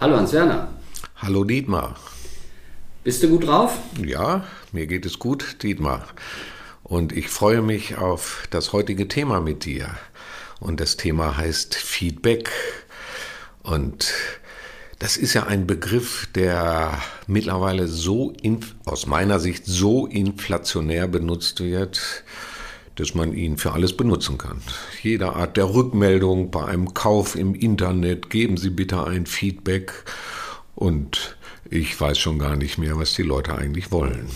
Hallo Hans-Werner. Hallo Dietmar. Bist du gut drauf? Ja, mir geht es gut, Dietmar. Und ich freue mich auf das heutige Thema mit dir. Und das Thema heißt Feedback. Und das ist ja ein Begriff, der mittlerweile so, aus meiner Sicht, so inflationär benutzt wird, dass man ihn für alles benutzen kann. Jede Art der Rückmeldung bei einem Kauf im Internet, geben Sie bitte ein Feedback. Und ich weiß schon gar nicht mehr, was die Leute eigentlich wollen.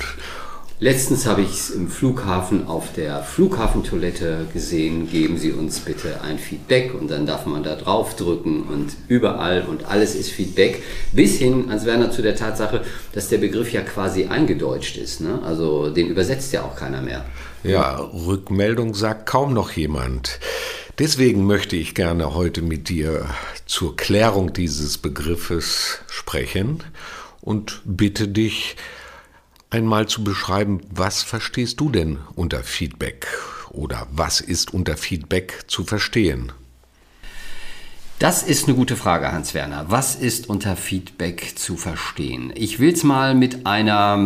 Letztens habe ich es im Flughafen auf der Flughafentoilette gesehen, geben Sie uns bitte ein Feedback und dann darf man da drauf drücken und überall und alles ist Feedback. Bis hin, ans Werner, zu der Tatsache, dass der Begriff ja quasi eingedeutscht ist. Ne? Also den übersetzt ja auch keiner mehr. Ja, Rückmeldung sagt kaum noch jemand. Deswegen möchte ich gerne heute mit dir zur Klärung dieses Begriffes sprechen und bitte dich, einmal zu beschreiben, was verstehst du denn unter Feedback oder was ist unter Feedback zu verstehen? Das ist eine gute Frage, Hans-Werner. Was ist unter Feedback zu verstehen? Ich will es mal mit einer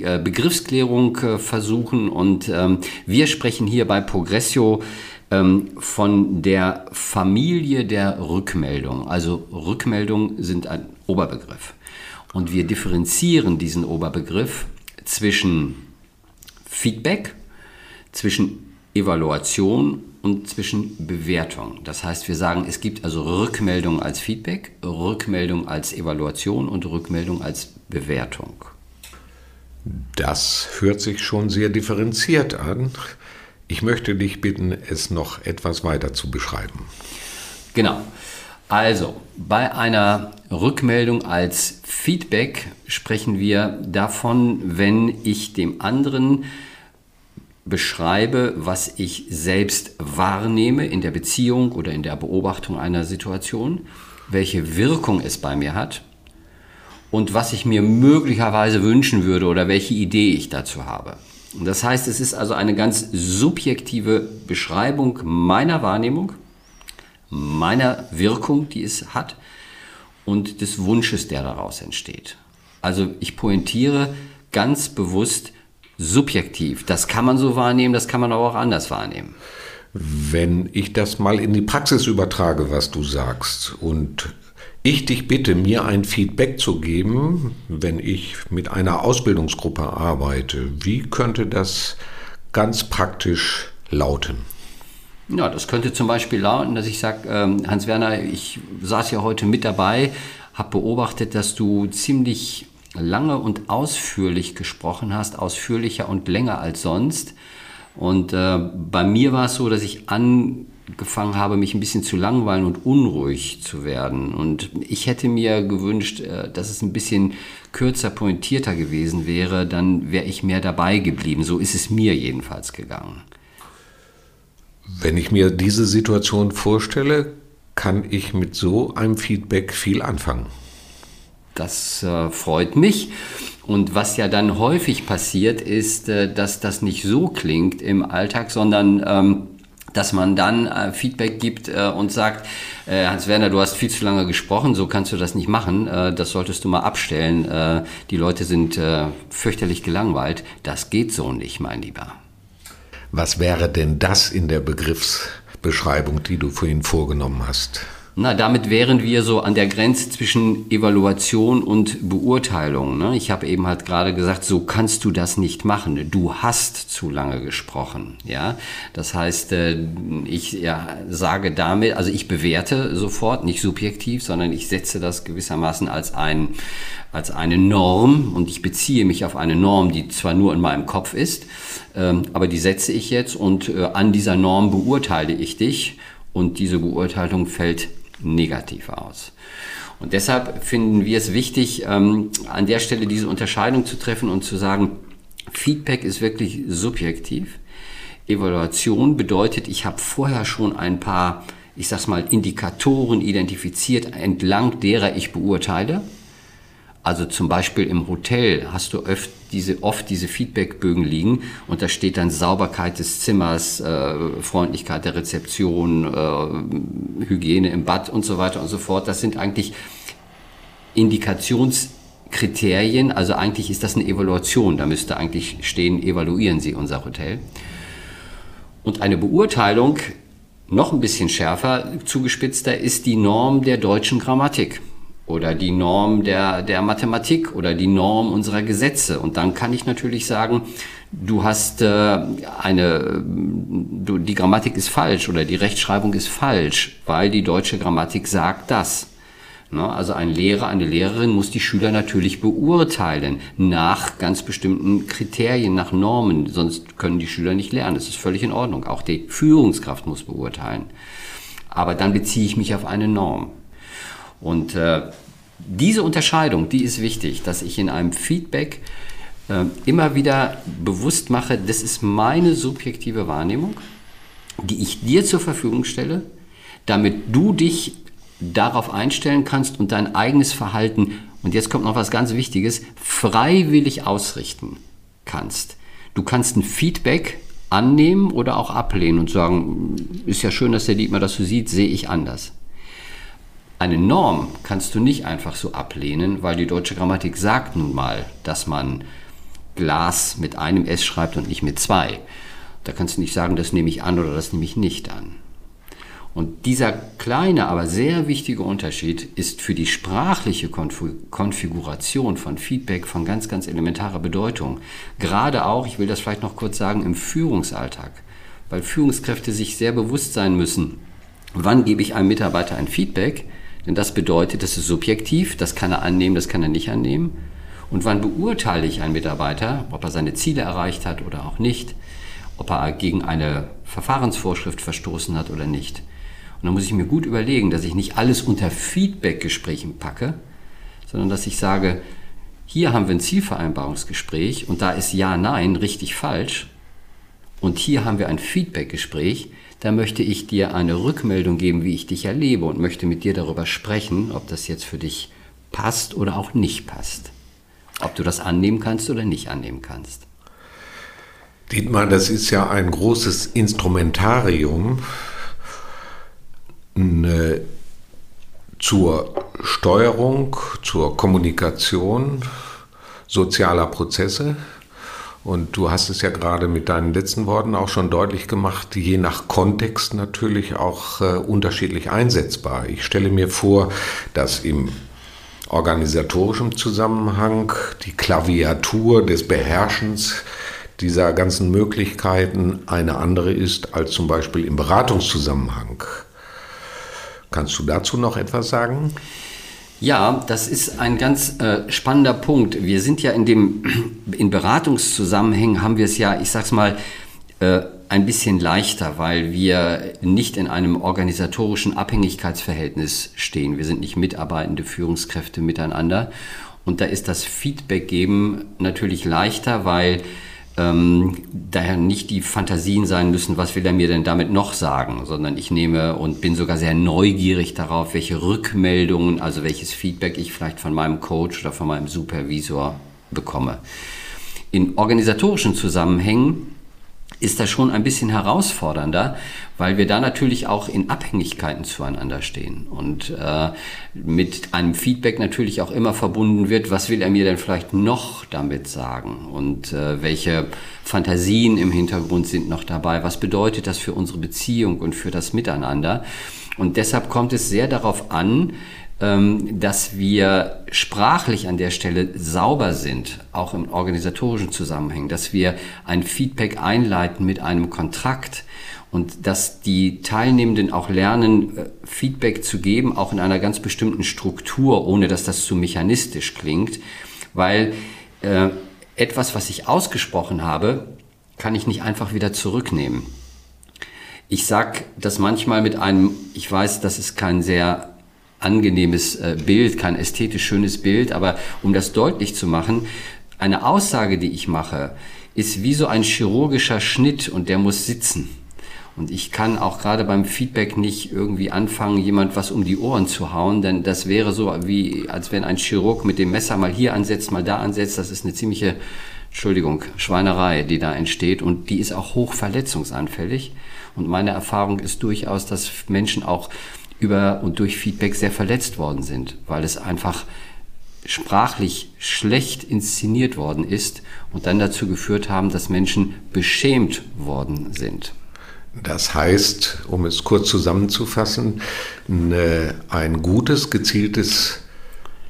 äh, Begriffsklärung äh, versuchen und ähm, wir sprechen hier bei Progressio ähm, von der Familie der Rückmeldung. Also Rückmeldungen sind ein Oberbegriff. Und wir differenzieren diesen Oberbegriff zwischen Feedback, zwischen Evaluation und zwischen Bewertung. Das heißt, wir sagen, es gibt also Rückmeldung als Feedback, Rückmeldung als Evaluation und Rückmeldung als Bewertung. Das hört sich schon sehr differenziert an. Ich möchte dich bitten, es noch etwas weiter zu beschreiben. Genau. Also, bei einer Rückmeldung als Feedback sprechen wir davon, wenn ich dem anderen beschreibe, was ich selbst wahrnehme in der Beziehung oder in der Beobachtung einer Situation, welche Wirkung es bei mir hat und was ich mir möglicherweise wünschen würde oder welche Idee ich dazu habe. Das heißt, es ist also eine ganz subjektive Beschreibung meiner Wahrnehmung meiner Wirkung, die es hat, und des Wunsches, der daraus entsteht. Also ich pointiere ganz bewusst subjektiv. Das kann man so wahrnehmen, das kann man aber auch anders wahrnehmen. Wenn ich das mal in die Praxis übertrage, was du sagst, und ich dich bitte, mir ein Feedback zu geben, wenn ich mit einer Ausbildungsgruppe arbeite, wie könnte das ganz praktisch lauten? Ja, das könnte zum Beispiel lauten, dass ich sage, ähm, Hans-Werner, ich saß ja heute mit dabei, habe beobachtet, dass du ziemlich lange und ausführlich gesprochen hast, ausführlicher und länger als sonst. Und äh, bei mir war es so, dass ich angefangen habe, mich ein bisschen zu langweilen und unruhig zu werden. Und ich hätte mir gewünscht, äh, dass es ein bisschen kürzer, pointierter gewesen wäre, dann wäre ich mehr dabei geblieben. So ist es mir jedenfalls gegangen. Wenn ich mir diese Situation vorstelle, kann ich mit so einem Feedback viel anfangen. Das äh, freut mich. Und was ja dann häufig passiert, ist, äh, dass das nicht so klingt im Alltag, sondern ähm, dass man dann äh, Feedback gibt äh, und sagt, äh, Hans-Werner, du hast viel zu lange gesprochen, so kannst du das nicht machen, äh, das solltest du mal abstellen. Die Leute sind fürchterlich gelangweilt. Das geht so nicht, mein Lieber. Was wäre denn das in der Begriffsbeschreibung, die du vorhin vorgenommen hast? Na, damit wären wir so an der Grenze zwischen Evaluation und Beurteilung. Ne? Ich habe eben halt gerade gesagt, so kannst du das nicht machen. Du hast zu lange gesprochen. Ja, das heißt, äh, ich ja, sage damit, also ich bewerte sofort, nicht subjektiv, sondern ich setze das gewissermaßen als ein als eine Norm und ich beziehe mich auf eine Norm, die zwar nur in meinem Kopf ist, aber die setze ich jetzt und äh, an dieser Norm beurteile ich dich und diese Beurteilung fällt negativ aus. Und deshalb finden wir es wichtig, ähm, an der Stelle diese Unterscheidung zu treffen und zu sagen, Feedback ist wirklich subjektiv. Evaluation bedeutet, ich habe vorher schon ein paar, ich sag's mal, Indikatoren identifiziert, entlang derer ich beurteile. Also zum Beispiel im Hotel hast du oft diese, oft diese Feedbackbögen liegen und da steht dann Sauberkeit des Zimmers, äh, Freundlichkeit der Rezeption, äh, Hygiene im Bad und so weiter und so fort. Das sind eigentlich Indikationskriterien. Also eigentlich ist das eine Evaluation. Da müsste eigentlich stehen, evaluieren Sie unser Hotel. Und eine Beurteilung, noch ein bisschen schärfer zugespitzter, ist die Norm der deutschen Grammatik oder die Norm der, der Mathematik oder die Norm unserer Gesetze. Und dann kann ich natürlich sagen, du hast äh, eine, du, die Grammatik ist falsch oder die Rechtschreibung ist falsch, weil die deutsche Grammatik sagt das. Ne? Also ein Lehrer, eine Lehrerin muss die Schüler natürlich beurteilen nach ganz bestimmten Kriterien, nach Normen, sonst können die Schüler nicht lernen. Das ist völlig in Ordnung. Auch die Führungskraft muss beurteilen. Aber dann beziehe ich mich auf eine Norm. Und äh, diese Unterscheidung, die ist wichtig, dass ich in einem Feedback äh, immer wieder bewusst mache, das ist meine subjektive Wahrnehmung, die ich dir zur Verfügung stelle, damit du dich darauf einstellen kannst und dein eigenes Verhalten, und jetzt kommt noch was ganz Wichtiges, freiwillig ausrichten kannst. Du kannst ein Feedback annehmen oder auch ablehnen und sagen, ist ja schön, dass der Dietmar das so sieht, sehe ich anders. Eine Norm kannst du nicht einfach so ablehnen, weil die deutsche Grammatik sagt nun mal, dass man Glas mit einem S schreibt und nicht mit zwei. Da kannst du nicht sagen, das nehme ich an oder das nehme ich nicht an. Und dieser kleine, aber sehr wichtige Unterschied ist für die sprachliche Konfiguration von Feedback von ganz, ganz elementarer Bedeutung. Gerade auch, ich will das vielleicht noch kurz sagen, im Führungsalltag, weil Führungskräfte sich sehr bewusst sein müssen, wann gebe ich einem Mitarbeiter ein Feedback, denn das bedeutet, das ist subjektiv, das kann er annehmen, das kann er nicht annehmen. Und wann beurteile ich einen Mitarbeiter, ob er seine Ziele erreicht hat oder auch nicht, ob er gegen eine Verfahrensvorschrift verstoßen hat oder nicht. Und dann muss ich mir gut überlegen, dass ich nicht alles unter Feedback-Gesprächen packe, sondern dass ich sage, hier haben wir ein Zielvereinbarungsgespräch und da ist Ja, Nein richtig falsch. Und hier haben wir ein Feedback-Gespräch, da möchte ich dir eine Rückmeldung geben, wie ich dich erlebe und möchte mit dir darüber sprechen, ob das jetzt für dich passt oder auch nicht passt. Ob du das annehmen kannst oder nicht annehmen kannst. Dietmar, das ist ja ein großes Instrumentarium eine, zur Steuerung, zur Kommunikation sozialer Prozesse und du hast es ja gerade mit deinen letzten Worten auch schon deutlich gemacht, je nach Kontext natürlich auch äh, unterschiedlich einsetzbar. Ich stelle mir vor, dass im organisatorischen Zusammenhang die Klaviatur des Beherrschens dieser ganzen Möglichkeiten eine andere ist als zum Beispiel im Beratungszusammenhang. Kannst du dazu noch etwas sagen? Ja, das ist ein ganz äh, spannender Punkt. Wir sind ja in dem, in Beratungszusammenhängen haben wir es ja, ich sag's mal, äh, ein bisschen leichter, weil wir nicht in einem organisatorischen Abhängigkeitsverhältnis stehen. Wir sind nicht mitarbeitende Führungskräfte miteinander. Und da ist das Feedback geben natürlich leichter, weil ähm, daher nicht die Fantasien sein müssen, was will er mir denn damit noch sagen, sondern ich nehme und bin sogar sehr neugierig darauf, welche Rückmeldungen, also welches Feedback ich vielleicht von meinem Coach oder von meinem Supervisor bekomme. In organisatorischen Zusammenhängen ist das schon ein bisschen herausfordernder, weil wir da natürlich auch in Abhängigkeiten zueinander stehen und äh, mit einem Feedback natürlich auch immer verbunden wird, was will er mir denn vielleicht noch damit sagen und äh, welche Fantasien im Hintergrund sind noch dabei, was bedeutet das für unsere Beziehung und für das Miteinander. Und deshalb kommt es sehr darauf an, ähm, dass wir sprachlich an der Stelle sauber sind, auch im organisatorischen Zusammenhang, dass wir ein Feedback einleiten mit einem Kontrakt und dass die Teilnehmenden auch lernen, äh, Feedback zu geben, auch in einer ganz bestimmten Struktur, ohne dass das zu mechanistisch klingt, weil äh, etwas, was ich ausgesprochen habe, kann ich nicht einfach wieder zurücknehmen. Ich sag das manchmal mit einem, ich weiß, das ist kein sehr angenehmes äh, Bild, kein ästhetisch schönes Bild, aber um das deutlich zu machen, eine Aussage, die ich mache, ist wie so ein chirurgischer Schnitt und der muss sitzen. Und ich kann auch gerade beim Feedback nicht irgendwie anfangen, jemand was um die Ohren zu hauen, denn das wäre so wie, als wenn ein Chirurg mit dem Messer mal hier ansetzt, mal da ansetzt. Das ist eine ziemliche, Entschuldigung, Schweinerei, die da entsteht und die ist auch hoch verletzungsanfällig. Und meine Erfahrung ist durchaus, dass Menschen auch über und durch Feedback sehr verletzt worden sind, weil es einfach sprachlich schlecht inszeniert worden ist und dann dazu geführt haben, dass Menschen beschämt worden sind. Das heißt, um es kurz zusammenzufassen, eine, ein gutes, gezieltes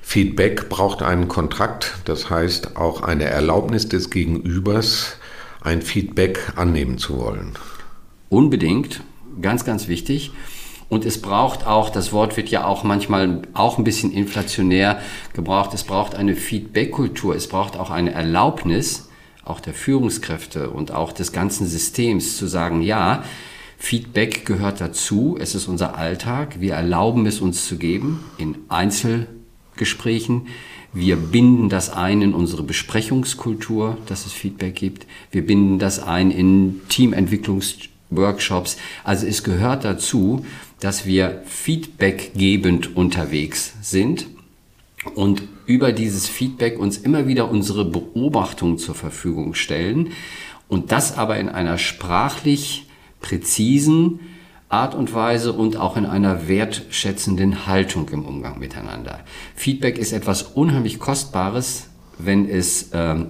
Feedback braucht einen Kontrakt, das heißt auch eine Erlaubnis des Gegenübers, ein Feedback annehmen zu wollen. Unbedingt, ganz, ganz wichtig. Und es braucht auch, das Wort wird ja auch manchmal auch ein bisschen inflationär gebraucht, es braucht eine Feedback-Kultur, es braucht auch eine Erlaubnis, auch der Führungskräfte und auch des ganzen Systems zu sagen, ja, Feedback gehört dazu, es ist unser Alltag, wir erlauben es uns zu geben in Einzelgesprächen, wir binden das ein in unsere Besprechungskultur, dass es Feedback gibt, wir binden das ein in Teamentwicklungsworkshops, also es gehört dazu, dass wir feedbackgebend unterwegs sind und über dieses Feedback uns immer wieder unsere Beobachtung zur Verfügung stellen und das aber in einer sprachlich präzisen Art und Weise und auch in einer wertschätzenden Haltung im Umgang miteinander. Feedback ist etwas unheimlich Kostbares, wenn es ähm,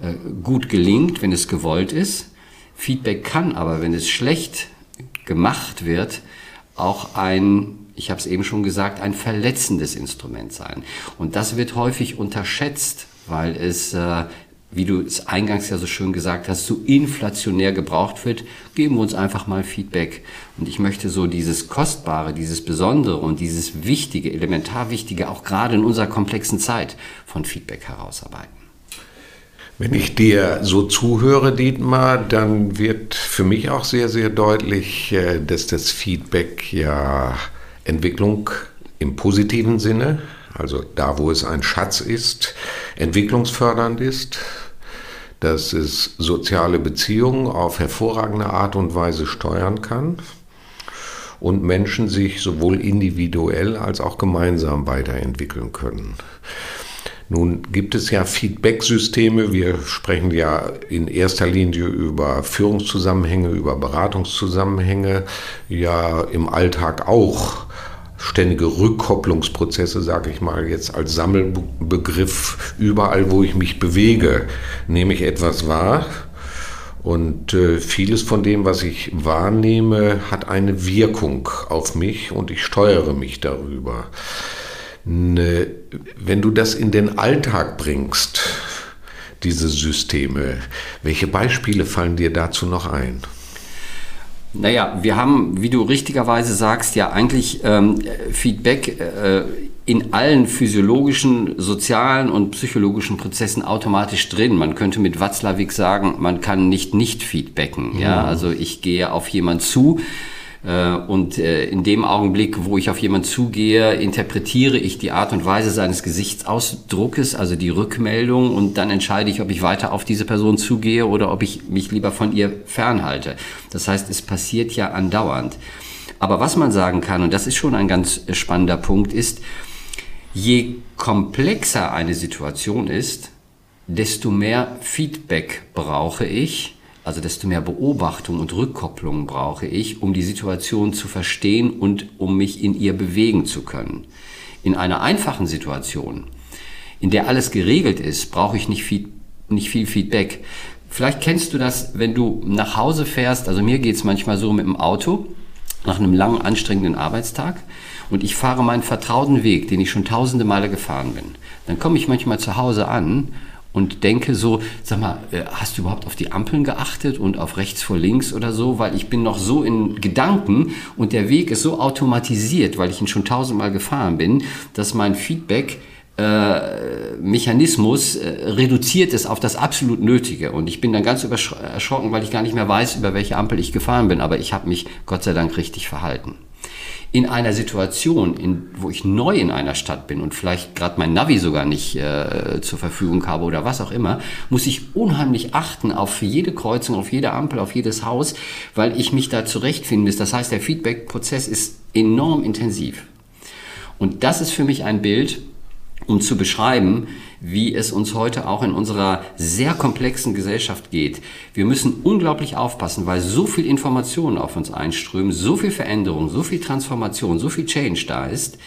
äh, gut gelingt, wenn es gewollt ist. Feedback kann aber, wenn es schlecht gemacht wird, auch ein, ich habe es eben schon gesagt, ein verletzendes Instrument sein. Und das wird häufig unterschätzt, weil es, äh, wie du es eingangs ja so schön gesagt hast, so inflationär gebraucht wird. Geben wir uns einfach mal Feedback. Und ich möchte so dieses Kostbare, dieses Besondere und dieses Wichtige, elementar Wichtige, auch gerade in unserer komplexen Zeit von Feedback herausarbeiten. Wenn ich dir so zuhöre, Dietmar, dann wird für mich auch sehr, sehr deutlich, äh, dass das Feedback ja Entwicklung im positiven Sinne, also da, wo es ein Schatz ist, entwicklungsfördernd ist, dass es soziale Beziehungen auf hervorragende Art und Weise steuern kann und Menschen sich sowohl individuell als auch gemeinsam weiterentwickeln können. Nun gibt es ja Feedback-Systeme. Wir sprechen ja in erster Linie über Führungszusammenhänge, über Beratungszusammenhänge, ja im Alltag auch ständige Rückkopplungsprozesse, sage ich mal jetzt als Sammelbegriff. Überall, wo ich mich bewege, nehme ich etwas wahr. Und äh, vieles von dem, was ich wahrnehme, hat eine Wirkung auf mich und ich steuere mich darüber eine, wenn du das in den Alltag bringst, diese Systeme, welche Beispiele fallen dir dazu noch ein? Naja, wir haben, wie du richtigerweise sagst, ja eigentlich ähm, Feedback äh, in allen physiologischen, sozialen und psychologischen Prozessen automatisch drin. Man könnte mit Watzlawick sagen, man kann nicht nicht feedbacken. Ja, ja also ich gehe auf jemand zu, und äh, in dem Augenblick, wo ich auf jemanden zugehe, interpretiere ich die Art und Weise seines Gesichtsausdruckes, also die Rückmeldung, und dann entscheide ich, ob ich weiter auf diese Person zugehe oder ob ich mich lieber von ihr fernhalte. Das heißt, es passiert ja andauernd. Aber was man sagen kann, und das ist schon ein ganz spannender Punkt, ist, je komplexer eine Situation ist, desto mehr Feedback brauche ich, also desto mehr Beobachtung und Rückkopplung brauche ich, um die Situation zu verstehen und um mich in ihr bewegen zu können. In einer einfachen Situation, in der alles geregelt ist, brauche ich nicht viel, nicht viel Feedback. Vielleicht kennst du das, wenn du nach Hause fährst, also mir geht's manchmal so mit dem Auto, nach einem langen, anstrengenden Arbeitstag und ich fahre meinen vertrauten Weg, den ich schon tausende Male gefahren bin. Dann komme ich manchmal zu Hause an und denke so, sag mal, äh, hast du überhaupt auf die Ampeln geachtet und auf rechts vor links oder so, weil ich bin noch so in Gedanken und der Weg ist so automatisiert, weil ich ihn schon tausendmal gefahren bin, dass mein Feedback äh, Mechanismus äh, reduziert ist auf das absolut Nötige. Und ich bin dann ganz erschrocken, weil ich gar nicht mehr weiß, über welche Ampel ich gefahren bin. Aber ich habe mich Gott sei Dank richtig verhalten. In einer Situation, in, wo ich neu in einer Stadt bin und vielleicht gerade mein Navi sogar nicht äh, zur Verfügung habe oder was auch immer, muss ich unheimlich achten auf jede Kreuzung, auf jede Ampel, auf jedes Haus, weil ich mich da zurechtfinden muss. Das heißt, der Feedback-Prozess ist enorm intensiv. Und das ist für mich ein Bild, um zu beschreiben, wie es uns heute auch in unserer sehr komplexen Gesellschaft geht. Wir müssen unglaublich aufpassen, weil so viel Informationen auf uns einströmen, so viel Veränderung, so viel Transformation, so viel Change da ist,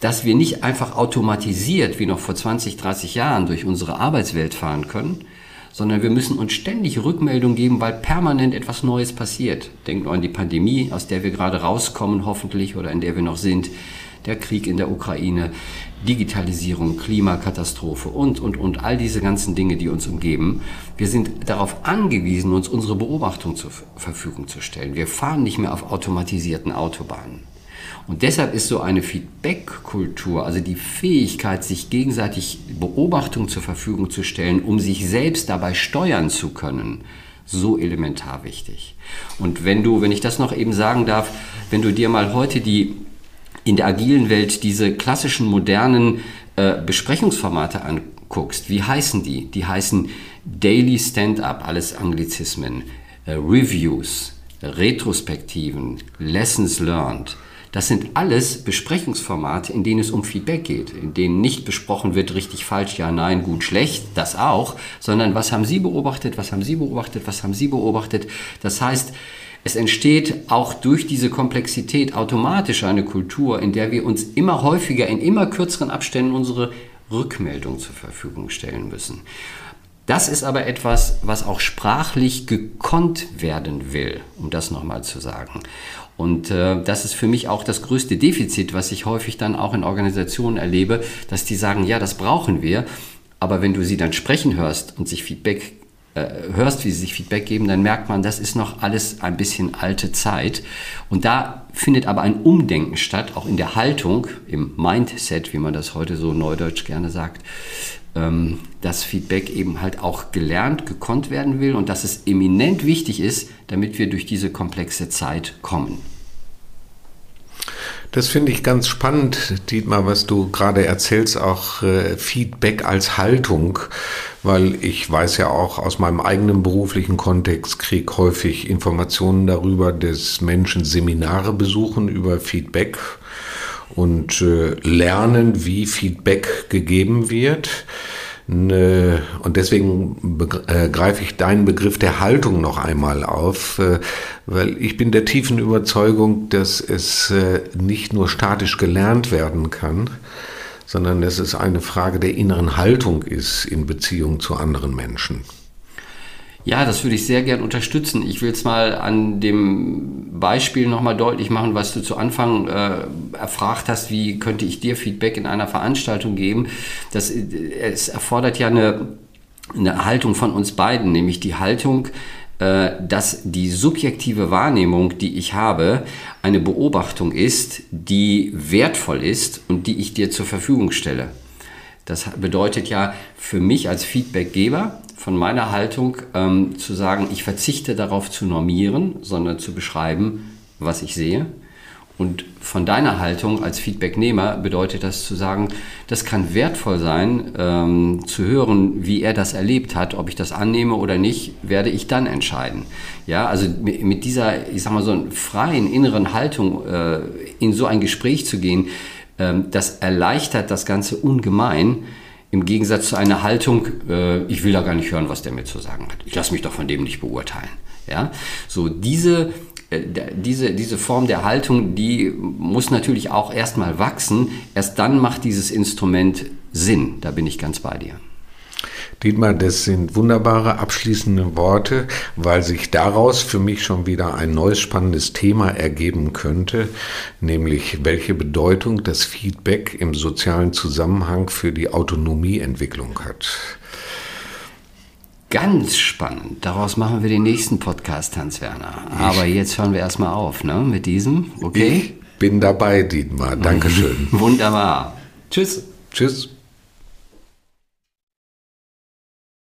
dass wir nicht einfach automatisiert wie noch vor 20, 30 Jahren durch unsere Arbeitswelt fahren können, sondern wir müssen uns ständig Rückmeldung geben, weil permanent etwas Neues passiert. Denkt nur an die Pandemie, aus der wir gerade rauskommen, hoffentlich, oder in der wir noch sind der Krieg in der Ukraine, Digitalisierung, Klimakatastrophe und, und, und all diese ganzen Dinge, die uns umgeben. Wir sind darauf angewiesen, uns unsere Beobachtung zur Verfügung zu stellen. Wir fahren nicht mehr auf automatisierten Autobahnen. Und deshalb ist so eine Feedback-Kultur, also die Fähigkeit, sich gegenseitig Beobachtung zur Verfügung zu stellen, um sich selbst dabei steuern zu können, so elementar wichtig. Und wenn du, wenn ich das noch eben sagen darf, wenn du dir mal heute die in der agilen Welt diese klassischen modernen äh, Besprechungsformate anguckst, wie heißen die? Die heißen Daily Stand-up, alles Anglizismen, äh, Reviews, Retrospektiven, Lessons Learned. Das sind alles Besprechungsformate, in denen es um Feedback geht, in denen nicht besprochen wird, richtig, falsch, ja, nein, gut, schlecht, das auch, sondern was haben Sie beobachtet, was haben Sie beobachtet, was haben Sie beobachtet. Das heißt, es entsteht auch durch diese Komplexität automatisch eine Kultur, in der wir uns immer häufiger, in immer kürzeren Abständen unsere Rückmeldung zur Verfügung stellen müssen. Das ist aber etwas, was auch sprachlich gekonnt werden will, um das nochmal zu sagen. Und äh, das ist für mich auch das größte Defizit, was ich häufig dann auch in Organisationen erlebe, dass die sagen, ja, das brauchen wir, aber wenn du sie dann sprechen hörst und sich Feedback hörst, wie sie sich Feedback geben, dann merkt man, das ist noch alles ein bisschen alte Zeit. Und da findet aber ein Umdenken statt, auch in der Haltung, im Mindset, wie man das heute so neudeutsch gerne sagt, ähm, dass Feedback eben halt auch gelernt, gekonnt werden will und dass es eminent wichtig ist, damit wir durch diese komplexe Zeit kommen. Das finde ich ganz spannend, Dietmar, was du gerade erzählst, auch äh, Feedback als Haltung, weil ich weiß ja auch aus meinem eigenen beruflichen Kontext, kriege häufig Informationen darüber, dass Menschen Seminare besuchen über Feedback und äh, lernen, wie Feedback gegeben wird. Ne, und deswegen äh, greife ich deinen Begriff der Haltung noch einmal auf, äh, weil ich bin der tiefen Überzeugung, dass es äh, nicht nur statisch gelernt werden kann, sondern dass es eine Frage der inneren Haltung ist in Beziehung zu anderen Menschen. Ja, das würde ich sehr gern unterstützen. Ich will es mal an dem Beispiel nochmal deutlich machen, was du zu Anfang äh, erfragt hast, wie könnte ich dir Feedback in einer Veranstaltung geben. Das, äh, es erfordert ja eine, eine Haltung von uns beiden, nämlich die Haltung, äh, dass die subjektive Wahrnehmung, die ich habe, eine Beobachtung ist, die wertvoll ist und die ich dir zur Verfügung stelle. Das bedeutet ja für mich als Feedbackgeber, von meiner Haltung ähm, zu sagen, ich verzichte darauf zu normieren, sondern zu beschreiben, was ich sehe. Und von deiner Haltung als Feedbacknehmer bedeutet das zu sagen, das kann wertvoll sein, ähm, zu hören, wie er das erlebt hat, ob ich das annehme oder nicht, werde ich dann entscheiden. Ja, also mit, dieser, ich sag mal so freien inneren Haltung äh, in so ein Gespräch zu gehen, ähm, das erleichtert das Ganze ungemein im Gegensatz zu einer Haltung, äh, ich will da gar nicht hören, was der mir zu sagen hat. Ich lasse mich doch von dem nicht beurteilen. Ja, so diese äh, diese, diese Form der Haltung, die muss natürlich auch erstmal wachsen. Erst dann macht dieses Instrument Sinn. Da bin ich ganz bei dir. Dietmar, das sind wunderbare abschließende Worte, weil sich daraus für mich schon wieder ein neues spannendes Thema ergeben könnte, nämlich welche Bedeutung das Feedback im sozialen Zusammenhang für die Autonomieentwicklung hat. Ganz spannend. Daraus machen wir den nächsten Podcast, Hans-Werner. Aber jetzt hören wir erstmal auf, ne? Mit diesem, okay? Ich bin dabei, Dietmar. Dankeschön. Wunderbar. Tschüss. Tschüss.